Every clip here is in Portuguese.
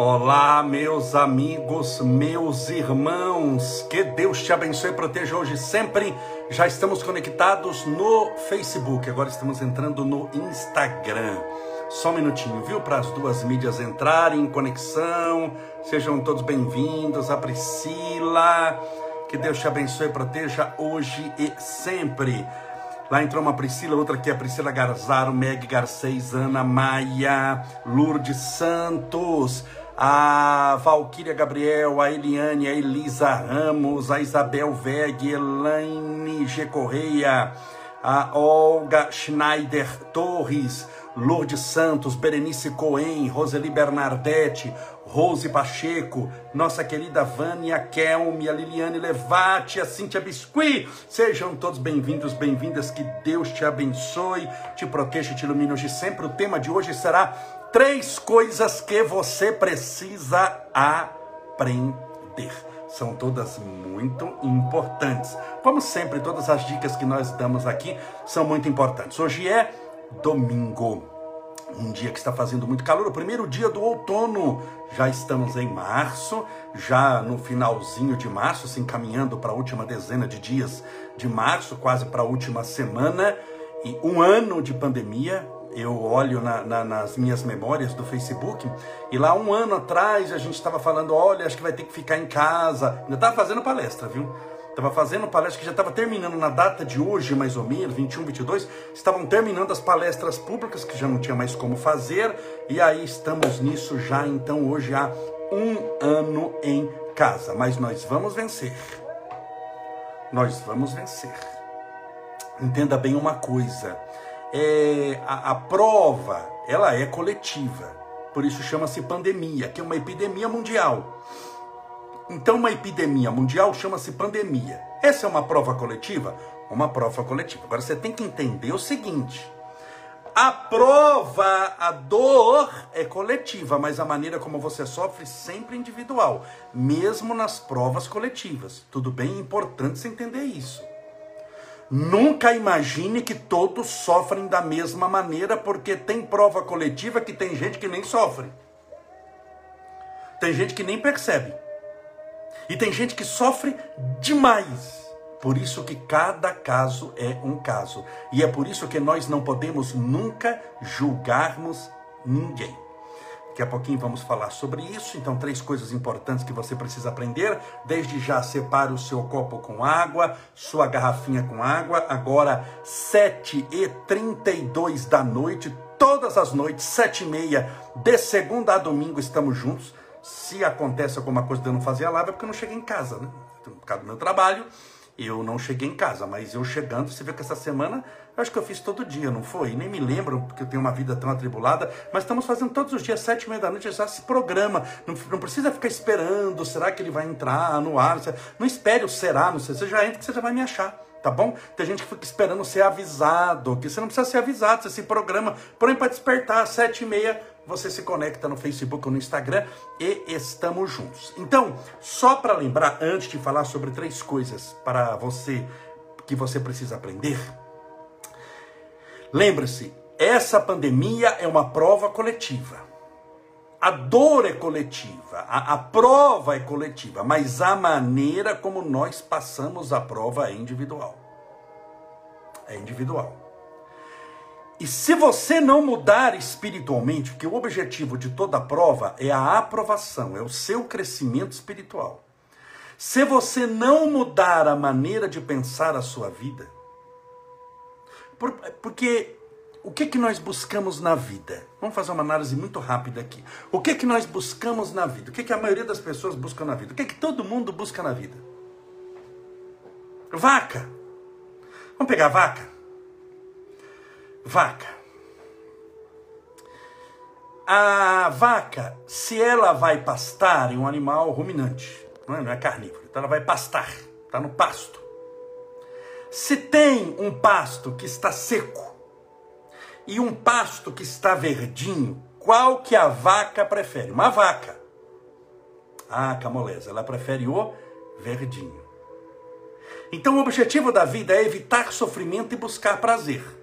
Olá, meus amigos, meus irmãos, que Deus te abençoe e proteja hoje sempre. Já estamos conectados no Facebook, agora estamos entrando no Instagram. Só um minutinho, viu? Para as duas mídias entrarem em conexão. Sejam todos bem-vindos. A Priscila, que Deus te abençoe e proteja hoje e sempre. Lá entrou uma Priscila, outra aqui é a Priscila Garzaro, Meg Garcês, Ana Maia, Lourdes Santos, a Valquíria Gabriel, a Eliane, a Elisa Ramos, a Isabel Veg, Elaine G. Correia, a Olga Schneider Torres, Lourdes Santos, Berenice Cohen, Roseli Bernardetti, Rose Pacheco, nossa querida Vânia Kelme, a Liliane Levati, a Cíntia Biscuit. Sejam todos bem-vindos, bem-vindas. Que Deus te abençoe, te proteja e te ilumine hoje sempre. O tema de hoje será três coisas que você precisa aprender. São todas muito importantes. Como sempre, todas as dicas que nós damos aqui são muito importantes. Hoje é domingo. Um dia que está fazendo muito calor, o primeiro dia do outono. Já estamos em março, já no finalzinho de março, se encaminhando para a última dezena de dias de março, quase para a última semana. E um ano de pandemia, eu olho na, na, nas minhas memórias do Facebook, e lá um ano atrás a gente estava falando: olha, acho que vai ter que ficar em casa. Ainda estava fazendo palestra, viu? Estava fazendo palestra que já estava terminando na data de hoje, mais ou menos, 21, 22. Estavam terminando as palestras públicas, que já não tinha mais como fazer. E aí estamos nisso já, então, hoje há um ano em casa. Mas nós vamos vencer. Nós vamos vencer. Entenda bem uma coisa. É, a, a prova, ela é coletiva. Por isso chama-se pandemia, que é uma epidemia mundial. Então, uma epidemia mundial chama-se pandemia. Essa é uma prova coletiva? Uma prova coletiva. Agora, você tem que entender o seguinte: a prova, a dor é coletiva, mas a maneira como você sofre sempre individual, mesmo nas provas coletivas. Tudo bem? É importante você entender isso. Nunca imagine que todos sofrem da mesma maneira, porque tem prova coletiva que tem gente que nem sofre. Tem gente que nem percebe. E tem gente que sofre demais. Por isso que cada caso é um caso. E é por isso que nós não podemos nunca julgarmos ninguém. Daqui a pouquinho vamos falar sobre isso. Então, três coisas importantes que você precisa aprender. Desde já, separe o seu copo com água, sua garrafinha com água. Agora, 7h32 da noite, todas as noites, 7h30, de segunda a domingo, estamos juntos se acontece alguma coisa de eu não fazer a live, é porque eu não cheguei em casa, né? Por causa do meu trabalho, eu não cheguei em casa, mas eu chegando, você vê que essa semana, eu acho que eu fiz todo dia, não foi? Nem me lembro, porque eu tenho uma vida tão atribulada, mas estamos fazendo todos os dias, sete e meia da noite, já se programa, não, não precisa ficar esperando, será que ele vai entrar no ar? Não espere o será, não sei, você já entra que você já vai me achar tá bom? Tem gente que fica esperando ser avisado, que você não precisa ser avisado, você se programa, porém para despertar às sete e meia você se conecta no Facebook ou no Instagram e estamos juntos. Então, só para lembrar, antes de falar sobre três coisas para você que você precisa aprender, lembre-se, essa pandemia é uma prova coletiva. A dor é coletiva, a, a prova é coletiva, mas a maneira como nós passamos a prova é individual. É individual. E se você não mudar espiritualmente, porque o objetivo de toda prova é a aprovação, é o seu crescimento espiritual. Se você não mudar a maneira de pensar a sua vida, porque o que que nós buscamos na vida? Vamos fazer uma análise muito rápida aqui. O que que nós buscamos na vida? O que que a maioria das pessoas busca na vida? O que que todo mundo busca na vida? Vaca. Vamos pegar vaca? Vaca. A vaca, se ela vai pastar, é um animal ruminante, não é, é carnívoro, então ela vai pastar, está no pasto. Se tem um pasto que está seco e um pasto que está verdinho, qual que a vaca prefere? Uma vaca. Ah, camolesa, ela prefere o verdinho. Então o objetivo da vida é evitar sofrimento e buscar prazer.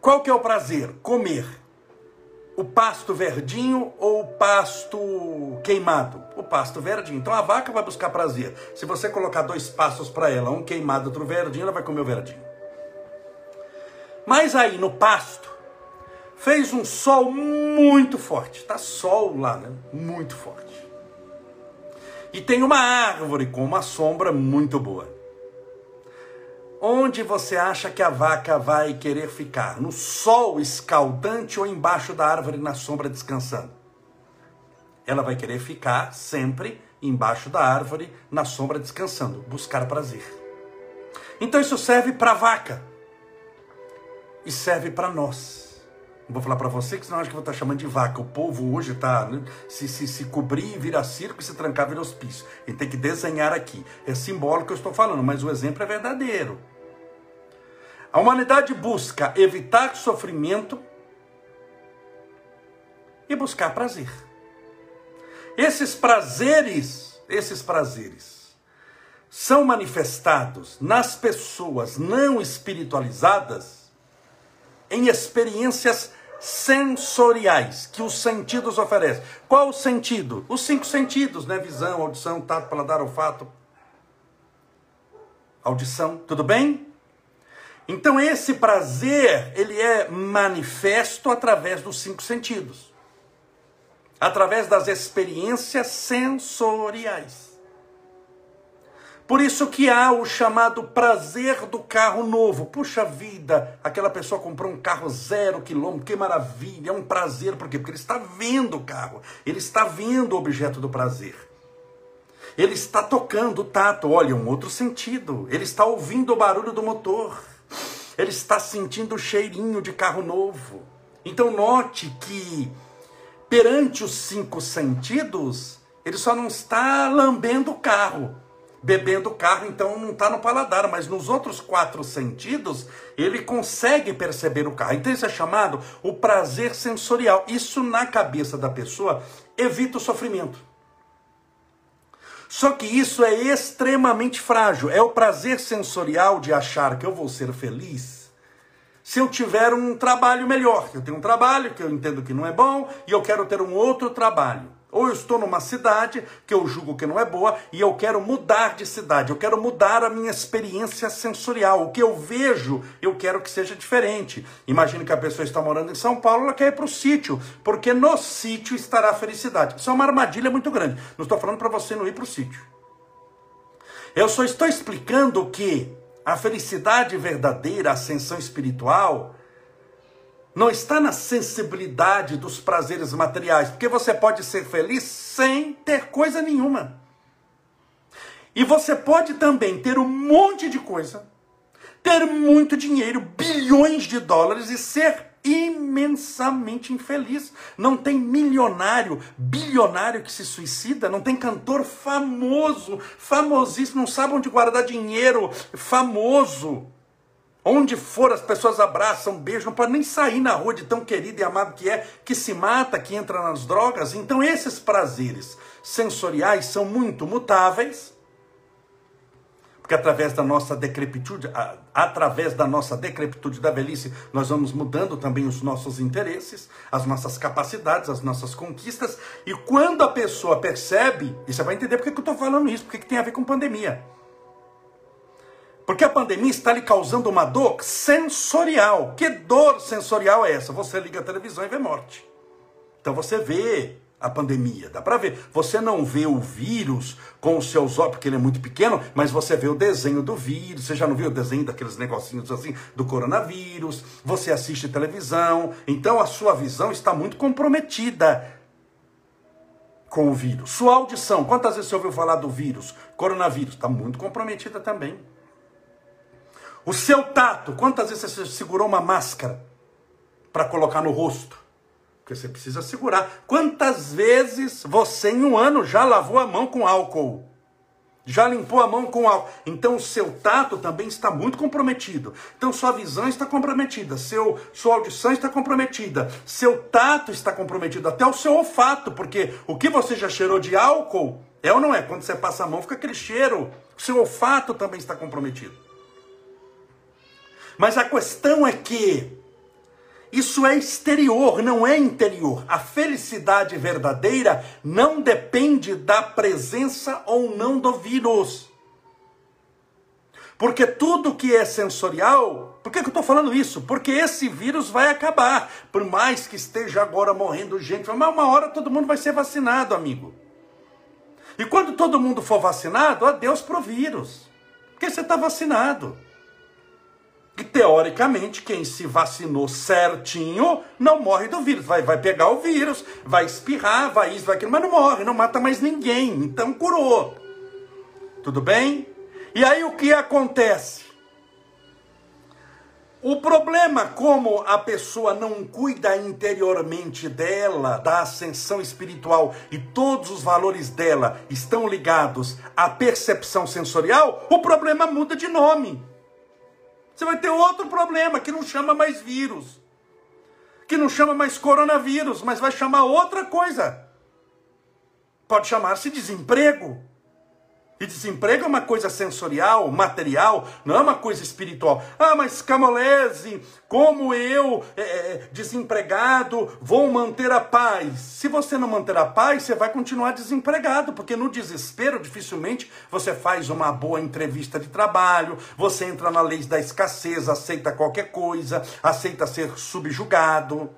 Qual que é o prazer? Comer. o pasto verdinho ou o pasto queimado? O pasto verdinho. Então a vaca vai buscar prazer. Se você colocar dois pastos para ela, um queimado, outro verdinho, ela vai comer o verdinho. Mas aí no pasto, fez um sol muito forte. Tá sol lá, né? Muito forte. E tem uma árvore com uma sombra muito boa. Onde você acha que a vaca vai querer ficar? No sol escaldante ou embaixo da árvore na sombra descansando? Ela vai querer ficar sempre embaixo da árvore na sombra descansando, buscar prazer. Então isso serve para a vaca e serve para nós. Não vou falar para você que senão acho que vou estar chamando de vaca. O povo hoje está né, se, se, se cobrir, vira circo e se trancar, vira hospício. Ele tem que desenhar aqui. É simbólico que eu estou falando, mas o exemplo é verdadeiro. A humanidade busca evitar sofrimento e buscar prazer. Esses prazeres, esses prazeres, são manifestados nas pessoas não espiritualizadas em experiências sensoriais que os sentidos oferecem. Qual o sentido? Os cinco sentidos, né? Visão, audição, tato, paladar, olfato. Audição, tudo bem? Então esse prazer, ele é manifesto através dos cinco sentidos. Através das experiências sensoriais. Por isso que há o chamado prazer do carro novo. Puxa vida, aquela pessoa comprou um carro zero quilômetro, que maravilha, é um prazer. Por quê? Porque ele está vendo o carro, ele está vendo o objeto do prazer. Ele está tocando o tato, olha, um outro sentido. Ele está ouvindo o barulho do motor. Ele está sentindo o cheirinho de carro novo. Então note que perante os cinco sentidos, ele só não está lambendo o carro bebendo o carro, então não está no paladar, mas nos outros quatro sentidos ele consegue perceber o carro. Então isso é chamado o prazer sensorial. Isso na cabeça da pessoa evita o sofrimento. Só que isso é extremamente frágil. É o prazer sensorial de achar que eu vou ser feliz se eu tiver um trabalho melhor. Eu tenho um trabalho que eu entendo que não é bom e eu quero ter um outro trabalho. Ou eu estou numa cidade que eu julgo que não é boa e eu quero mudar de cidade, eu quero mudar a minha experiência sensorial. O que eu vejo, eu quero que seja diferente. Imagine que a pessoa está morando em São Paulo, ela quer ir para o sítio, porque no sítio estará a felicidade. Isso é uma armadilha muito grande. Não estou falando para você não ir para o sítio. Eu só estou explicando que a felicidade verdadeira, a ascensão espiritual, não está na sensibilidade dos prazeres materiais, porque você pode ser feliz sem ter coisa nenhuma. E você pode também ter um monte de coisa, ter muito dinheiro, bilhões de dólares e ser imensamente infeliz. Não tem milionário, bilionário que se suicida, não tem cantor famoso, famosíssimo, não sabe onde guardar dinheiro, famoso Onde for, as pessoas abraçam, beijam, pode nem sair na rua de tão querido e amado que é, que se mata, que entra nas drogas. Então, esses prazeres sensoriais são muito mutáveis, porque através da nossa decrepitude, através da nossa decrepitude da velhice, nós vamos mudando também os nossos interesses, as nossas capacidades, as nossas conquistas. E quando a pessoa percebe, e você vai entender porque que eu estou falando isso, porque que tem a ver com pandemia. Porque a pandemia está lhe causando uma dor sensorial. Que dor sensorial é essa? Você liga a televisão e vê morte. Então você vê a pandemia, dá para ver. Você não vê o vírus com os seus olhos, porque ele é muito pequeno, mas você vê o desenho do vírus. Você já não viu o desenho daqueles negocinhos assim do coronavírus? Você assiste televisão, então a sua visão está muito comprometida com o vírus. Sua audição, quantas vezes você ouviu falar do vírus? Coronavírus, está muito comprometida também. O seu tato, quantas vezes você segurou uma máscara para colocar no rosto? Porque você precisa segurar. Quantas vezes você em um ano já lavou a mão com álcool? Já limpou a mão com álcool. Então o seu tato também está muito comprometido. Então sua visão está comprometida, seu, sua audição está comprometida, seu tato está comprometido, até o seu olfato, porque o que você já cheirou de álcool é ou não é? Quando você passa a mão fica aquele cheiro. O seu olfato também está comprometido. Mas a questão é que Isso é exterior, não é interior. A felicidade verdadeira não depende da presença ou não do vírus. Porque tudo que é sensorial, por que, eu estou falando isso? Porque esse vírus vai acabar. Por mais que esteja agora morrendo gente, mas uma hora todo mundo vai ser vacinado, amigo. E quando todo mundo for vacinado, adeus pro vírus. Porque você está vacinado. E teoricamente, quem se vacinou certinho não morre do vírus. Vai, vai pegar o vírus, vai espirrar, vai isso, vai aquilo, mas não morre, não mata mais ninguém. Então curou. Tudo bem? E aí o que acontece? O problema, como a pessoa não cuida interiormente dela, da ascensão espiritual, e todos os valores dela estão ligados à percepção sensorial, o problema muda de nome. Você vai ter outro problema que não chama mais vírus, que não chama mais coronavírus, mas vai chamar outra coisa. Pode chamar-se desemprego. E desemprego é uma coisa sensorial, material, não é uma coisa espiritual. Ah, mas Camolese, como eu, é, é, desempregado, vou manter a paz? Se você não manter a paz, você vai continuar desempregado, porque no desespero, dificilmente você faz uma boa entrevista de trabalho, você entra na lei da escassez, aceita qualquer coisa, aceita ser subjugado.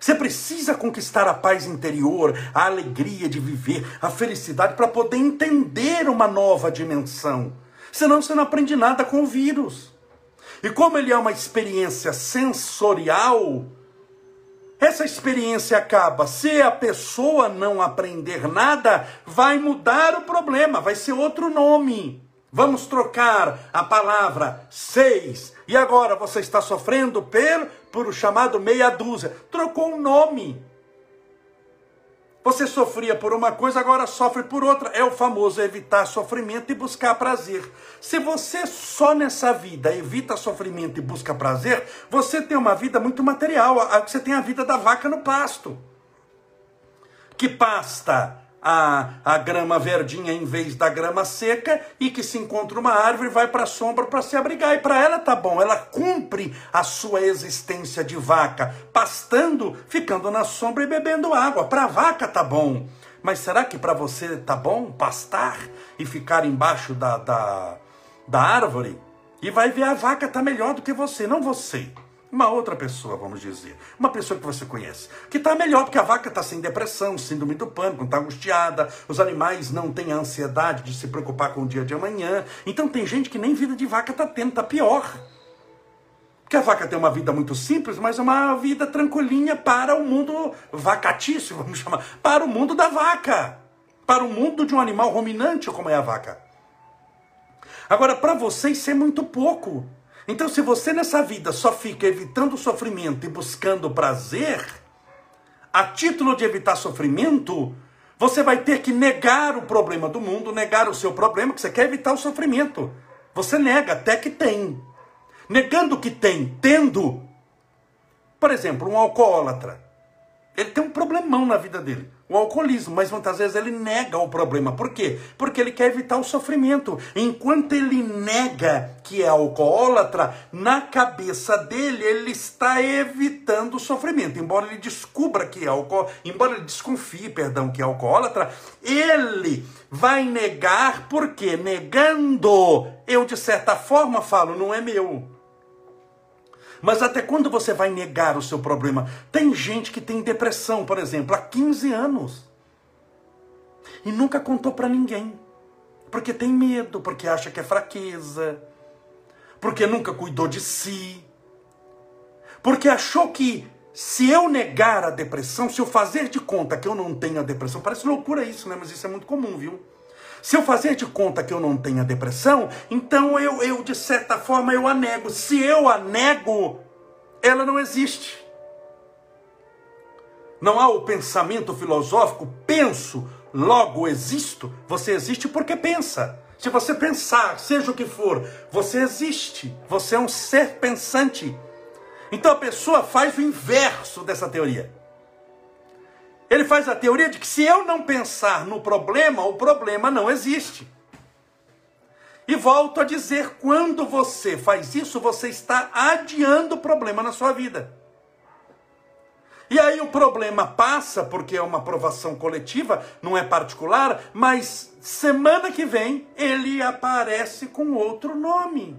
Você precisa conquistar a paz interior, a alegria de viver, a felicidade para poder entender uma nova dimensão. Senão você não aprende nada com o vírus. E como ele é uma experiência sensorial, essa experiência acaba. Se a pessoa não aprender nada, vai mudar o problema, vai ser outro nome. Vamos trocar a palavra seis. E agora você está sofrendo por, por o chamado meia dúzia. Trocou um nome. Você sofria por uma coisa, agora sofre por outra. É o famoso evitar sofrimento e buscar prazer. Se você só nessa vida evita sofrimento e busca prazer, você tem uma vida muito material. Você tem a vida da vaca no pasto. Que pasta a, a grama verdinha em vez da grama seca e que se encontra uma árvore vai para a sombra para se abrigar. E para ela tá bom, ela cumpre a sua existência de vaca, pastando, ficando na sombra e bebendo água. Para a vaca tá bom. Mas será que para você tá bom pastar e ficar embaixo da, da, da árvore? E vai ver a vaca tá melhor do que você, não você. Uma outra pessoa, vamos dizer. Uma pessoa que você conhece. Que está melhor, porque a vaca está sem depressão, síndrome do pânico, está angustiada. Os animais não têm a ansiedade de se preocupar com o dia de amanhã. Então tem gente que nem vida de vaca está tendo, está pior. Porque a vaca tem uma vida muito simples, mas é uma vida tranquilinha para o mundo vacatício, vamos chamar. Para o mundo da vaca. Para o mundo de um animal ruminante, como é a vaca. Agora, para você, isso é muito pouco. Então, se você nessa vida só fica evitando sofrimento e buscando prazer, a título de evitar sofrimento, você vai ter que negar o problema do mundo, negar o seu problema, que você quer evitar o sofrimento. Você nega até que tem. Negando que tem, tendo. Por exemplo, um alcoólatra. Ele tem um problemão na vida dele o alcoolismo, mas muitas vezes ele nega o problema. Por quê? Porque ele quer evitar o sofrimento. Enquanto ele nega que é alcoólatra, na cabeça dele ele está evitando o sofrimento. Embora ele descubra que é alcoólatra, embora ele desconfie, perdão, que é alcoólatra, ele vai negar porque negando, eu de certa forma falo, não é meu. Mas até quando você vai negar o seu problema? Tem gente que tem depressão, por exemplo, há 15 anos. E nunca contou para ninguém. Porque tem medo, porque acha que é fraqueza. Porque nunca cuidou de si. Porque achou que se eu negar a depressão, se eu fazer de conta que eu não tenho a depressão, parece loucura isso, né? Mas isso é muito comum, viu? Se eu fazer de conta que eu não tenho a depressão, então eu, eu de certa forma, eu a nego. Se eu a nego, ela não existe. Não há o pensamento filosófico, penso, logo existo. Você existe porque pensa. Se você pensar, seja o que for, você existe. Você é um ser pensante. Então a pessoa faz o inverso dessa teoria. Ele faz a teoria de que se eu não pensar no problema, o problema não existe. E volto a dizer: quando você faz isso, você está adiando o problema na sua vida. E aí o problema passa, porque é uma aprovação coletiva, não é particular, mas semana que vem ele aparece com outro nome.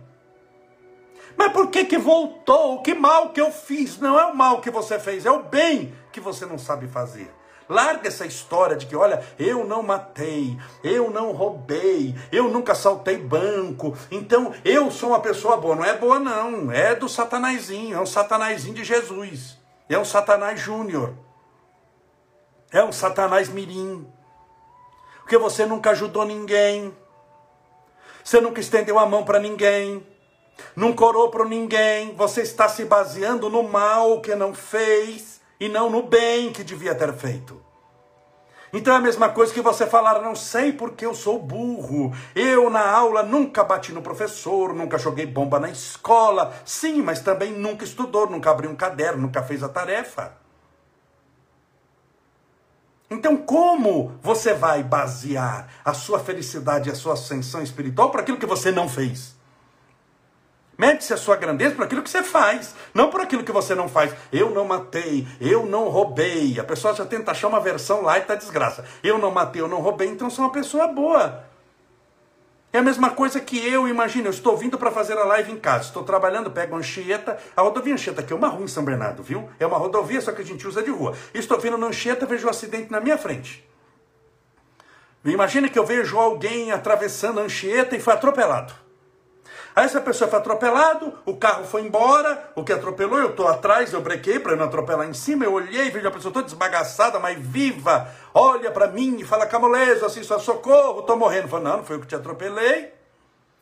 Mas por que que voltou? Que mal que eu fiz? Não é o mal que você fez, é o bem que você não sabe fazer. Larga essa história de que, olha, eu não matei, eu não roubei, eu nunca saltei banco, então eu sou uma pessoa boa. Não é boa, não, é do satanazinho, é um satanazinho de Jesus, é um satanás júnior, é um satanás mirim, porque você nunca ajudou ninguém, você nunca estendeu a mão para ninguém, não corou para ninguém, você está se baseando no mal que não fez e não no bem que devia ter feito. Então é a mesma coisa que você falar, não sei porque eu sou burro. Eu na aula nunca bati no professor, nunca joguei bomba na escola. Sim, mas também nunca estudou, nunca abriu um caderno, nunca fez a tarefa. Então, como você vai basear a sua felicidade e a sua ascensão espiritual para aquilo que você não fez? Mede-se a sua grandeza por aquilo que você faz, não por aquilo que você não faz. Eu não matei, eu não roubei. A pessoa já tenta achar uma versão lá e tá desgraça. Eu não matei, eu não roubei, então sou uma pessoa boa. É a mesma coisa que eu, imagino, eu estou vindo para fazer a live em casa, estou trabalhando, pego Anchieta, a rodovia Anchieta, que é uma rua em São Bernardo, viu? É uma rodovia, só que a gente usa de rua. Estou vindo na Anchieta, vejo um acidente na minha frente. Imagina que eu vejo alguém atravessando a Anchieta e foi atropelado. Aí essa pessoa foi atropelado, o carro foi embora, o que atropelou, eu estou atrás, eu brequei para não atropelar em cima, eu olhei, vejo a pessoa toda desbagaçada, mas viva, olha para mim e fala, Camuleso, assim, só socorro, estou morrendo. Falo, não, não foi eu que te atropelei,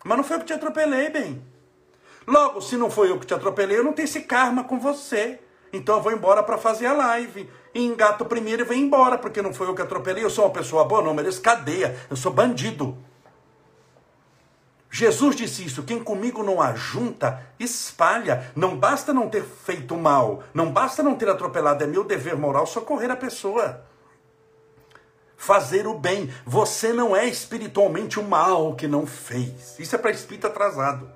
mas não foi eu que te atropelei, bem. Logo, se não foi eu que te atropelei, eu não tenho esse karma com você. Então eu vou embora para fazer a live. E engato primeiro e venho embora, porque não foi eu que atropelei. Eu sou uma pessoa boa, não mereço cadeia. Eu sou bandido. Jesus disse isso: quem comigo não ajunta, espalha. Não basta não ter feito mal, não basta não ter atropelado, é meu dever moral socorrer a pessoa. Fazer o bem. Você não é espiritualmente o mal que não fez. Isso é para espírito atrasado.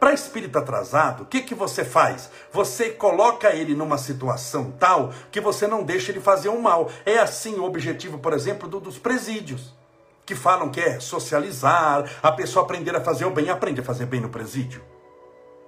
Para espírito atrasado, o que, que você faz? Você coloca ele numa situação tal que você não deixa ele fazer o mal. É assim o objetivo, por exemplo, do, dos presídios que falam que é socializar, a pessoa aprender a fazer o bem, aprende a fazer bem no presídio.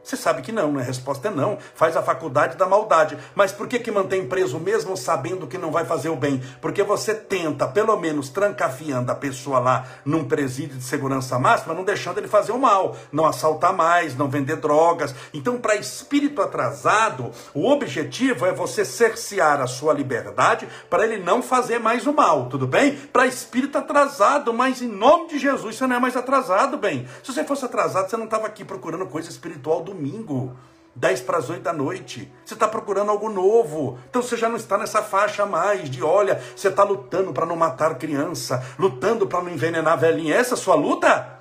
Você sabe que não, né? A resposta é não. Faz a faculdade da maldade. Mas por que que mantém preso mesmo sabendo que não vai fazer o bem? Porque você tenta, pelo menos, trancafiando a pessoa lá num presídio de segurança máxima, não deixando ele fazer o mal, não assaltar mais, não vender drogas. Então, para espírito atrasado, o objetivo é você cercear a sua liberdade para ele não fazer mais o mal, tudo bem? Para espírito atrasado, mas em nome de Jesus, você não é mais atrasado, bem. Se você fosse atrasado, você não estava aqui procurando coisa espiritual do domingo, 10 para as 8 da noite. Você está procurando algo novo. Então você já não está nessa faixa mais de olha, você está lutando para não matar criança, lutando para não envenenar velhinha. Essa é a sua luta?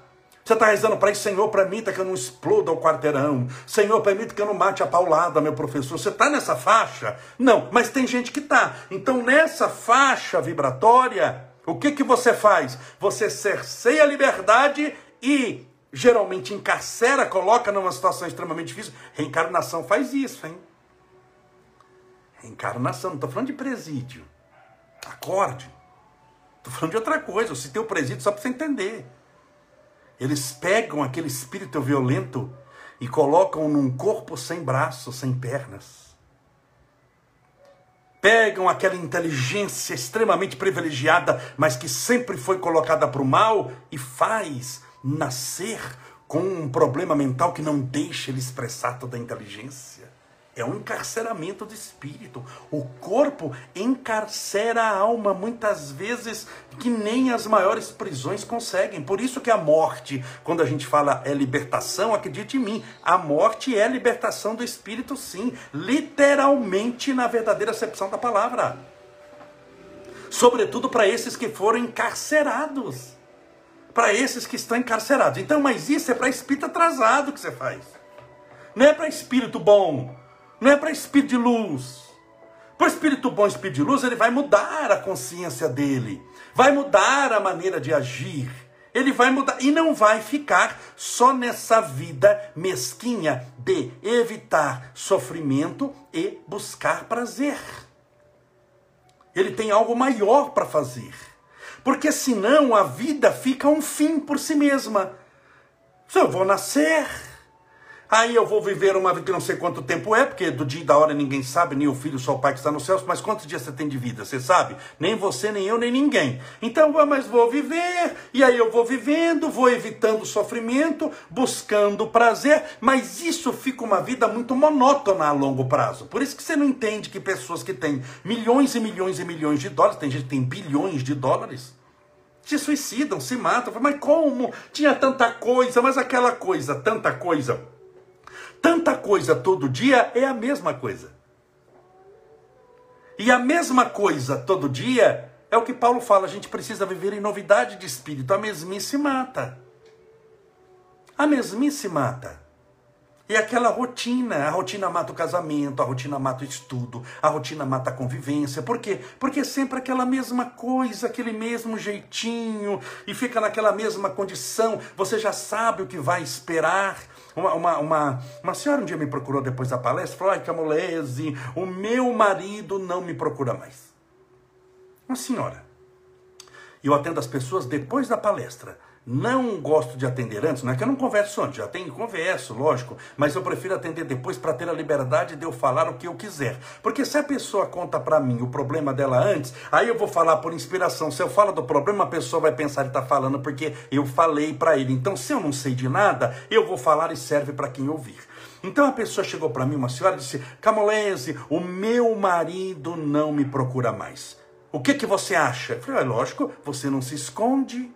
Você está rezando para isso, Senhor, permita que eu não exploda o quarteirão. Senhor, permita que eu não mate a paulada, meu professor. Você está nessa faixa? Não, mas tem gente que está. Então, nessa faixa vibratória, o que, que você faz? Você cerceia a liberdade e geralmente encarcera, coloca numa situação extremamente difícil. Reencarnação faz isso, hein? Reencarnação, não estou falando de presídio. Acorde. Estou falando de outra coisa. Eu citei o presídio só para você entender. Eles pegam aquele espírito violento e colocam num corpo sem braços, sem pernas. Pegam aquela inteligência extremamente privilegiada, mas que sempre foi colocada para o mal, e faz nascer com um problema mental que não deixa ele expressar toda a inteligência. É um encarceramento do espírito. O corpo encarcera a alma muitas vezes que nem as maiores prisões conseguem. Por isso que a morte, quando a gente fala é libertação, acredite em mim, a morte é libertação do espírito sim, literalmente na verdadeira acepção da palavra. Sobretudo para esses que foram encarcerados para esses que estão encarcerados. Então, mas isso é para espírito atrasado que você faz. Não é para espírito bom. Não é para espírito de luz. Para espírito bom, espírito de luz, ele vai mudar a consciência dele. Vai mudar a maneira de agir. Ele vai mudar e não vai ficar só nessa vida mesquinha de evitar sofrimento e buscar prazer. Ele tem algo maior para fazer. Porque senão a vida fica um fim por si mesma. Eu vou nascer, Aí eu vou viver uma vida que não sei quanto tempo é, porque do dia e da hora ninguém sabe, nem o filho, só o pai que está nos céus, mas quantos dias você tem de vida? Você sabe? Nem você, nem eu, nem ninguém. Então, mas vou viver, e aí eu vou vivendo, vou evitando sofrimento, buscando prazer, mas isso fica uma vida muito monótona a longo prazo. Por isso que você não entende que pessoas que têm milhões e milhões e milhões de dólares, tem gente que tem bilhões de dólares, se suicidam, se matam. Mas como? Tinha tanta coisa, mas aquela coisa, tanta coisa tanta coisa todo dia é a mesma coisa. E a mesma coisa todo dia é o que Paulo fala, a gente precisa viver em novidade de espírito. A mesmice mata. A mesmice mata. E aquela rotina, a rotina mata o casamento, a rotina mata o estudo, a rotina mata a convivência. Por quê? Porque é sempre aquela mesma coisa, aquele mesmo jeitinho, e fica naquela mesma condição. Você já sabe o que vai esperar. Uma, uma, uma, uma senhora um dia me procurou depois da palestra, falou, ai Camolese, o meu marido não me procura mais. Uma senhora. E eu atendo as pessoas depois da palestra. Não gosto de atender antes, não é que eu não converso antes, já tenho converso, lógico, mas eu prefiro atender depois para ter a liberdade de eu falar o que eu quiser. Porque se a pessoa conta para mim o problema dela antes, aí eu vou falar por inspiração. Se eu falo do problema, a pessoa vai pensar que está falando porque eu falei para ele. Então, se eu não sei de nada, eu vou falar e serve para quem ouvir. Então a pessoa chegou para mim, uma senhora, disse: Camolese, o meu marido não me procura mais. O que, que você acha? Eu falei: é lógico, você não se esconde.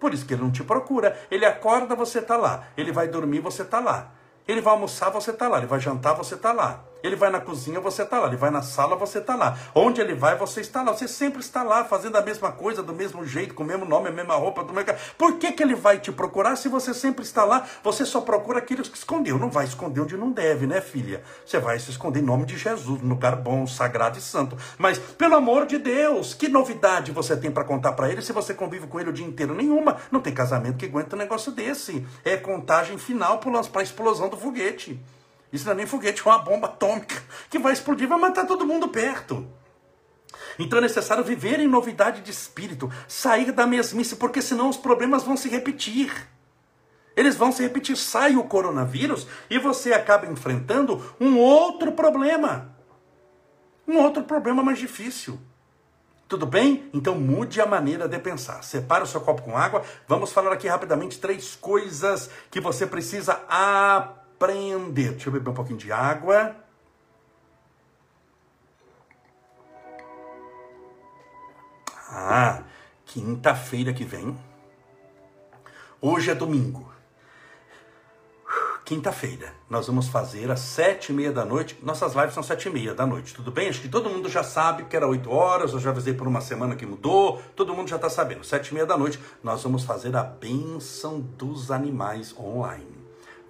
Por isso que ele não te procura. Ele acorda, você está lá. Ele vai dormir, você está lá. Ele vai almoçar, você está lá. Ele vai jantar, você está lá. Ele vai na cozinha, você está lá. Ele vai na sala, você está lá. Onde ele vai, você está lá. Você sempre está lá, fazendo a mesma coisa, do mesmo jeito, com o mesmo nome, a mesma roupa. Do mesmo... Por que, que ele vai te procurar se você sempre está lá? Você só procura aqueles que escondeu. Não vai esconder onde não deve, né, filha? Você vai se esconder em nome de Jesus, no lugar bom, sagrado e santo. Mas, pelo amor de Deus, que novidade você tem para contar para ele se você convive com ele o dia inteiro? Nenhuma. Não tem casamento que aguenta um negócio desse. É contagem final para a explosão do foguete. Isso não é nem foguete, é uma bomba atômica que vai explodir, vai matar todo mundo perto. Então é necessário viver em novidade de espírito, sair da mesmice, porque senão os problemas vão se repetir. Eles vão se repetir. Sai o coronavírus e você acaba enfrentando um outro problema. Um outro problema mais difícil. Tudo bem? Então mude a maneira de pensar. Separe o seu copo com água. Vamos falar aqui rapidamente três coisas que você precisa aprender aprender. Deixa eu beber um pouquinho de água. Ah, quinta-feira que vem. Hoje é domingo. Quinta-feira, nós vamos fazer às sete e meia da noite. Nossas lives são sete e meia da noite, tudo bem? Acho que todo mundo já sabe que era oito horas. Eu já avisei por uma semana que mudou. Todo mundo já está sabendo. Sete e meia da noite, nós vamos fazer a bênção dos animais online.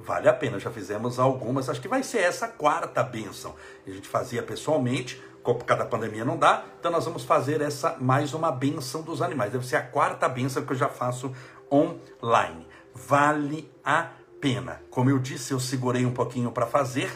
Vale a pena, já fizemos algumas, acho que vai ser essa quarta bênção. A gente fazia pessoalmente, por causa da pandemia não dá, então nós vamos fazer essa mais uma bênção dos animais. Deve ser a quarta bênção que eu já faço online. Vale a pena. Como eu disse, eu segurei um pouquinho para fazer,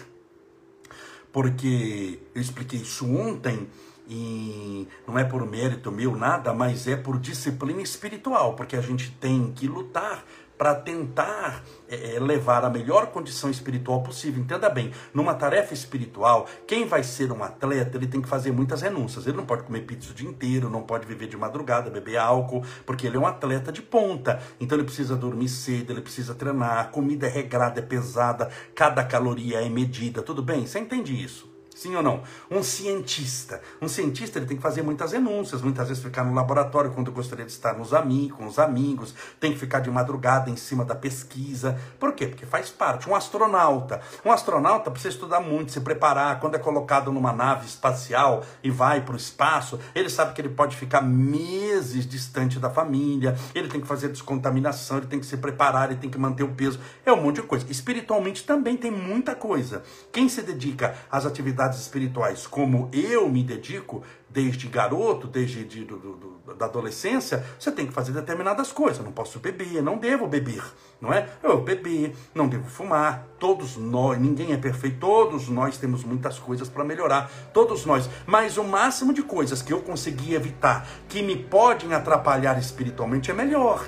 porque eu expliquei isso ontem e não é por mérito meu nada, mas é por disciplina espiritual, porque a gente tem que lutar para tentar é, é, levar a melhor condição espiritual possível. Entenda bem, numa tarefa espiritual, quem vai ser um atleta, ele tem que fazer muitas renúncias. Ele não pode comer pizza o dia inteiro, não pode viver de madrugada, beber álcool, porque ele é um atleta de ponta. Então ele precisa dormir cedo, ele precisa treinar, a comida é regrada, é pesada, cada caloria é medida. Tudo bem? Você entende isso? Sim ou não? Um cientista. Um cientista ele tem que fazer muitas renúncias, muitas vezes ficar no laboratório quando gostaria de estar nos amigos, com os amigos, tem que ficar de madrugada em cima da pesquisa. Por quê? Porque faz parte. Um astronauta. Um astronauta precisa estudar muito, se preparar. Quando é colocado numa nave espacial e vai para o espaço, ele sabe que ele pode ficar meses distante da família, ele tem que fazer descontaminação, ele tem que se preparar, ele tem que manter o peso. É um monte de coisa. Espiritualmente também tem muita coisa. Quem se dedica às atividades atividades espirituais como eu me dedico, desde garoto, desde de, do, do, da adolescência, você tem que fazer determinadas coisas. Não posso beber, não devo beber, não é? Eu beber, não devo fumar. Todos nós, ninguém é perfeito, todos nós temos muitas coisas para melhorar, todos nós. Mas o máximo de coisas que eu consegui evitar que me podem atrapalhar espiritualmente é melhor.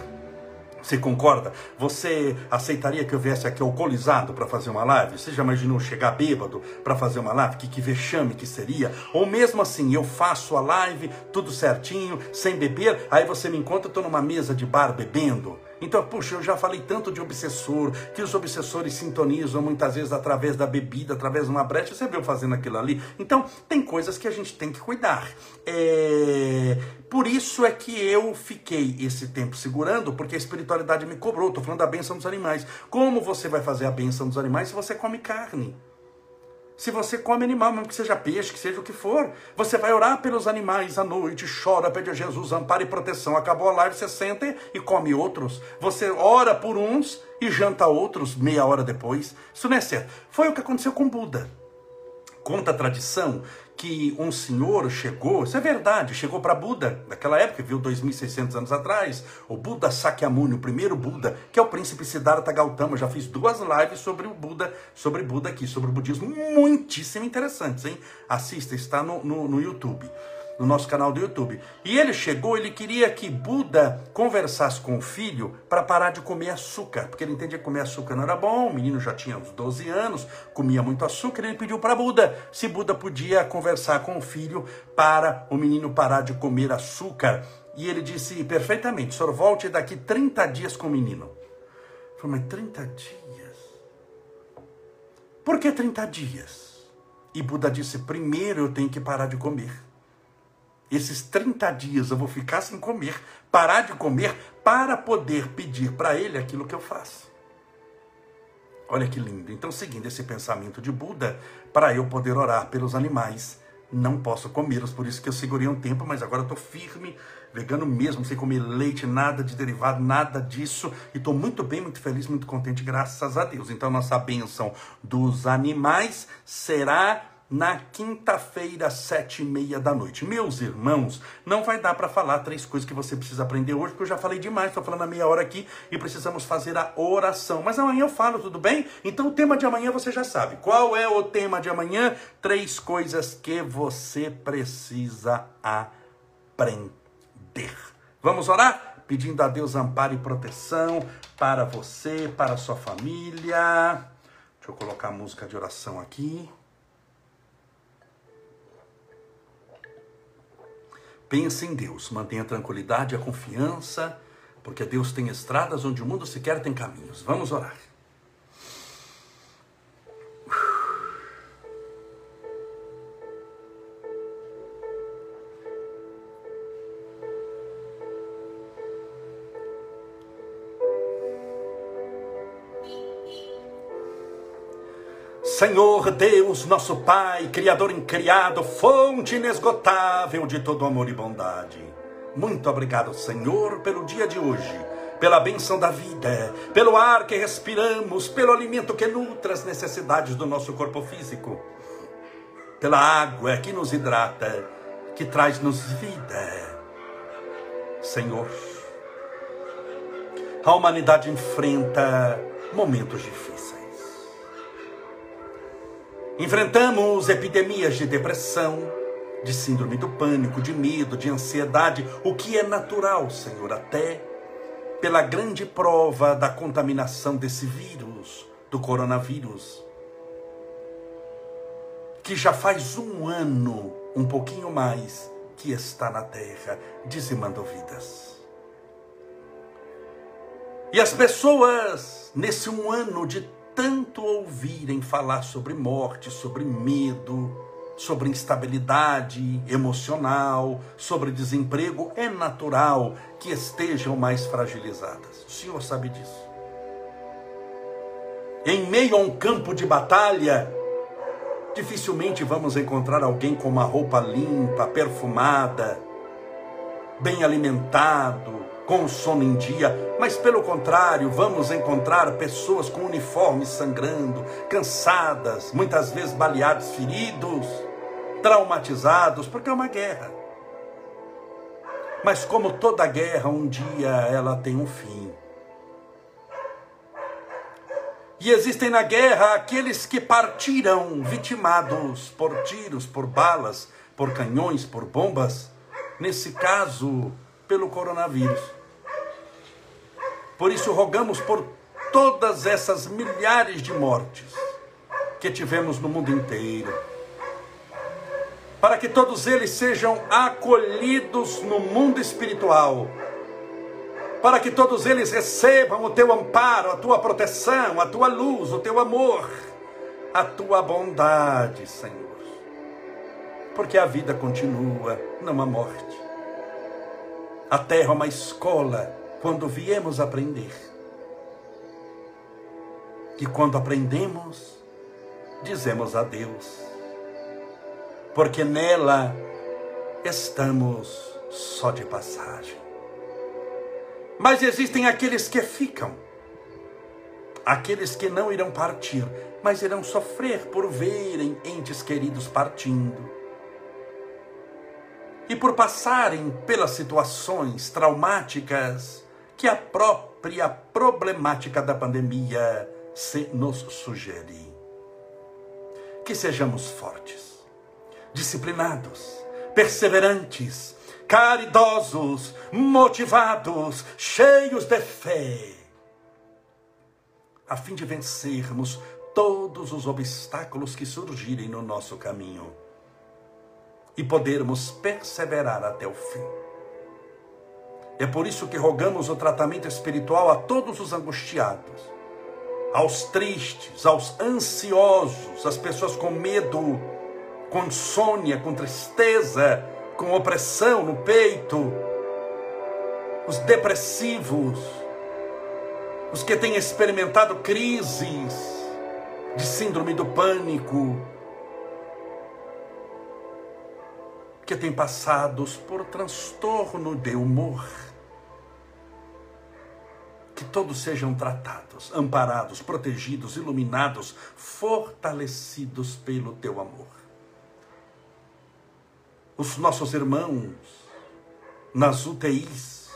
Você concorda? Você aceitaria que eu viesse aqui alcoolizado para fazer uma live? Você já imaginou chegar bêbado para fazer uma live? Que, que vexame que seria? Ou mesmo assim, eu faço a live, tudo certinho, sem beber, aí você me encontra, eu estou numa mesa de bar bebendo. Então, puxa, eu já falei tanto de obsessor, que os obsessores sintonizam muitas vezes através da bebida, através de uma brecha. Você viu fazendo aquilo ali? Então, tem coisas que a gente tem que cuidar. É... Por isso é que eu fiquei esse tempo segurando, porque a espiritualidade me cobrou. Estou falando da bênção dos animais. Como você vai fazer a bênção dos animais se você come carne? Se você come animal, mesmo que seja peixe, que seja o que for, você vai orar pelos animais à noite, chora, pede a Jesus amparo e proteção. Acabou a live, você senta e come outros. Você ora por uns e janta outros meia hora depois. Isso não é certo. Foi o que aconteceu com Buda. Conta a tradição que um senhor chegou, isso é verdade, chegou para Buda, naquela época, viu 2.600 anos atrás, o Buda Sakyamuni, o primeiro Buda, que é o príncipe Siddhartha Gautama. Já fiz duas lives sobre o Buda, sobre Buda aqui, sobre o budismo, muitíssimo interessantes, hein? Assista, está no, no, no YouTube no nosso canal do YouTube. E ele chegou, ele queria que Buda conversasse com o filho para parar de comer açúcar, porque ele entendia que comer açúcar não era bom, o menino já tinha uns 12 anos, comia muito açúcar, ele pediu para Buda se Buda podia conversar com o filho para o menino parar de comer açúcar. E ele disse perfeitamente: senhor volte daqui 30 dias com o menino. Eu falei, mas 30 dias? Por que 30 dias? E Buda disse: primeiro eu tenho que parar de comer. Esses 30 dias eu vou ficar sem comer, parar de comer, para poder pedir para ele aquilo que eu faço. Olha que lindo. Então, seguindo esse pensamento de Buda, para eu poder orar pelos animais, não posso comê-los, por isso que eu segurei um tempo, mas agora estou firme, vegano mesmo, sem comer leite, nada de derivado, nada disso, e estou muito bem, muito feliz, muito contente, graças a Deus. Então, nossa bênção dos animais será na quinta-feira, sete e meia da noite. Meus irmãos, não vai dar para falar três coisas que você precisa aprender hoje, porque eu já falei demais, estou falando a meia hora aqui e precisamos fazer a oração. Mas amanhã eu falo, tudo bem? Então o tema de amanhã você já sabe. Qual é o tema de amanhã? Três coisas que você precisa aprender. Vamos orar? Pedindo a Deus amparo e proteção para você, para sua família. Deixa eu colocar a música de oração aqui. Pense em Deus, mantenha a tranquilidade e a confiança, porque Deus tem estradas onde o mundo sequer tem caminhos. Vamos orar. Senhor Deus, nosso Pai, Criador incriado, fonte inesgotável de todo amor e bondade. Muito obrigado, Senhor, pelo dia de hoje, pela benção da vida, pelo ar que respiramos, pelo alimento que nutre as necessidades do nosso corpo físico, pela água que nos hidrata, que traz-nos vida. Senhor, a humanidade enfrenta momentos difíceis Enfrentamos epidemias de depressão, de síndrome do pânico, de medo, de ansiedade, o que é natural, Senhor, até pela grande prova da contaminação desse vírus, do coronavírus, que já faz um ano, um pouquinho mais, que está na terra, dizimando vidas. E as pessoas, nesse um ano de tanto ouvirem falar sobre morte, sobre medo, sobre instabilidade emocional, sobre desemprego, é natural que estejam mais fragilizadas. O senhor sabe disso. Em meio a um campo de batalha, dificilmente vamos encontrar alguém com uma roupa limpa, perfumada, bem alimentado, com sono em dia, mas pelo contrário, vamos encontrar pessoas com uniformes sangrando, cansadas, muitas vezes baleados, feridos, traumatizados, porque é uma guerra. Mas como toda guerra, um dia ela tem um fim. E existem na guerra aqueles que partiram vitimados por tiros, por balas, por canhões, por bombas, nesse caso, pelo coronavírus. Por isso, rogamos por todas essas milhares de mortes que tivemos no mundo inteiro, para que todos eles sejam acolhidos no mundo espiritual, para que todos eles recebam o teu amparo, a tua proteção, a tua luz, o teu amor, a tua bondade, Senhor porque a vida continua, não a morte. A terra é uma escola quando viemos aprender. E quando aprendemos, dizemos adeus, porque nela estamos só de passagem. Mas existem aqueles que ficam, aqueles que não irão partir, mas irão sofrer por verem entes queridos partindo e por passarem pelas situações traumáticas que a própria problemática da pandemia se nos sugere. Que sejamos fortes, disciplinados, perseverantes, caridosos, motivados, cheios de fé, a fim de vencermos todos os obstáculos que surgirem no nosso caminho e podermos perseverar até o fim. É por isso que rogamos o tratamento espiritual a todos os angustiados, aos tristes, aos ansiosos, às pessoas com medo, com insônia, com tristeza, com opressão no peito, os depressivos, os que têm experimentado crises de síndrome do pânico, que têm passados por transtorno de humor. Que todos sejam tratados, amparados, protegidos, iluminados, fortalecidos pelo teu amor. Os nossos irmãos nas UTIs,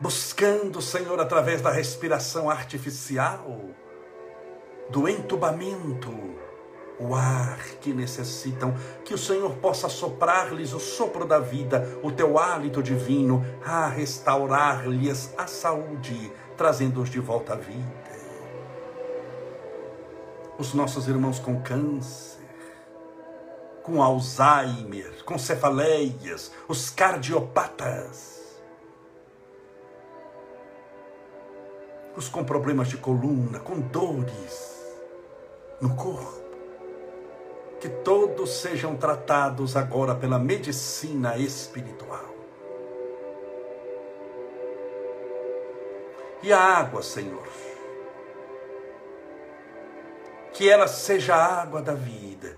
buscando, Senhor, através da respiração artificial, do entubamento, o ar que necessitam, que o Senhor possa soprar-lhes o sopro da vida, o teu hálito divino, a restaurar-lhes a saúde, trazendo-os de volta à vida. Os nossos irmãos com câncer, com Alzheimer, com cefaleias, os cardiopatas, os com problemas de coluna, com dores no corpo, que todos sejam tratados agora pela medicina espiritual. E a água, Senhor, que ela seja a água da vida.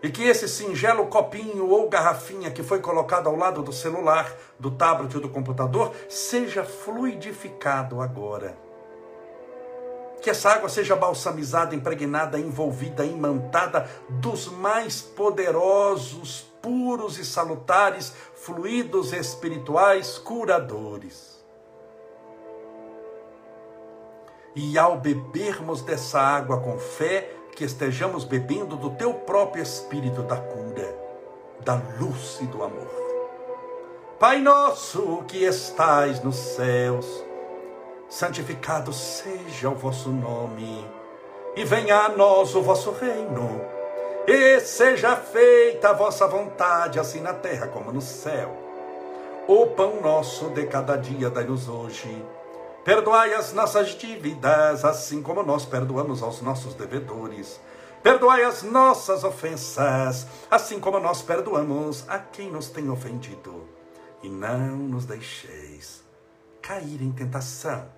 E que esse singelo copinho ou garrafinha que foi colocado ao lado do celular, do tablet ou do computador, seja fluidificado agora que essa água seja balsamizada, impregnada, envolvida, imantada dos mais poderosos, puros e salutares fluidos espirituais curadores. E ao bebermos dessa água com fé, que estejamos bebendo do teu próprio espírito da cura, da luz e do amor. Pai nosso que estais nos céus, santificado seja o vosso nome, e venha a nós o vosso reino, e seja feita a vossa vontade, assim na terra como no céu. O pão nosso de cada dia dai-nos hoje. Perdoai as nossas dívidas, assim como nós perdoamos aos nossos devedores. Perdoai as nossas ofensas, assim como nós perdoamos a quem nos tem ofendido. E não nos deixeis cair em tentação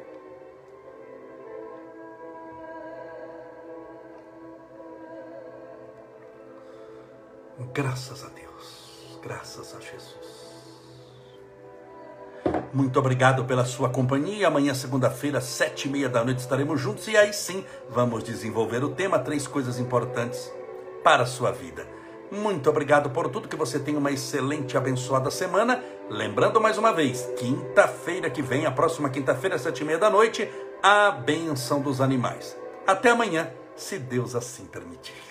Graças a Deus, graças a Jesus. Muito obrigado pela sua companhia. Amanhã, segunda-feira, sete e meia da noite, estaremos juntos e aí sim vamos desenvolver o tema Três Coisas Importantes para a Sua Vida. Muito obrigado por tudo, que você tenha uma excelente e abençoada semana. Lembrando mais uma vez, quinta-feira que vem, a próxima quinta-feira, sete e meia da noite, a benção dos animais. Até amanhã, se Deus assim permitir.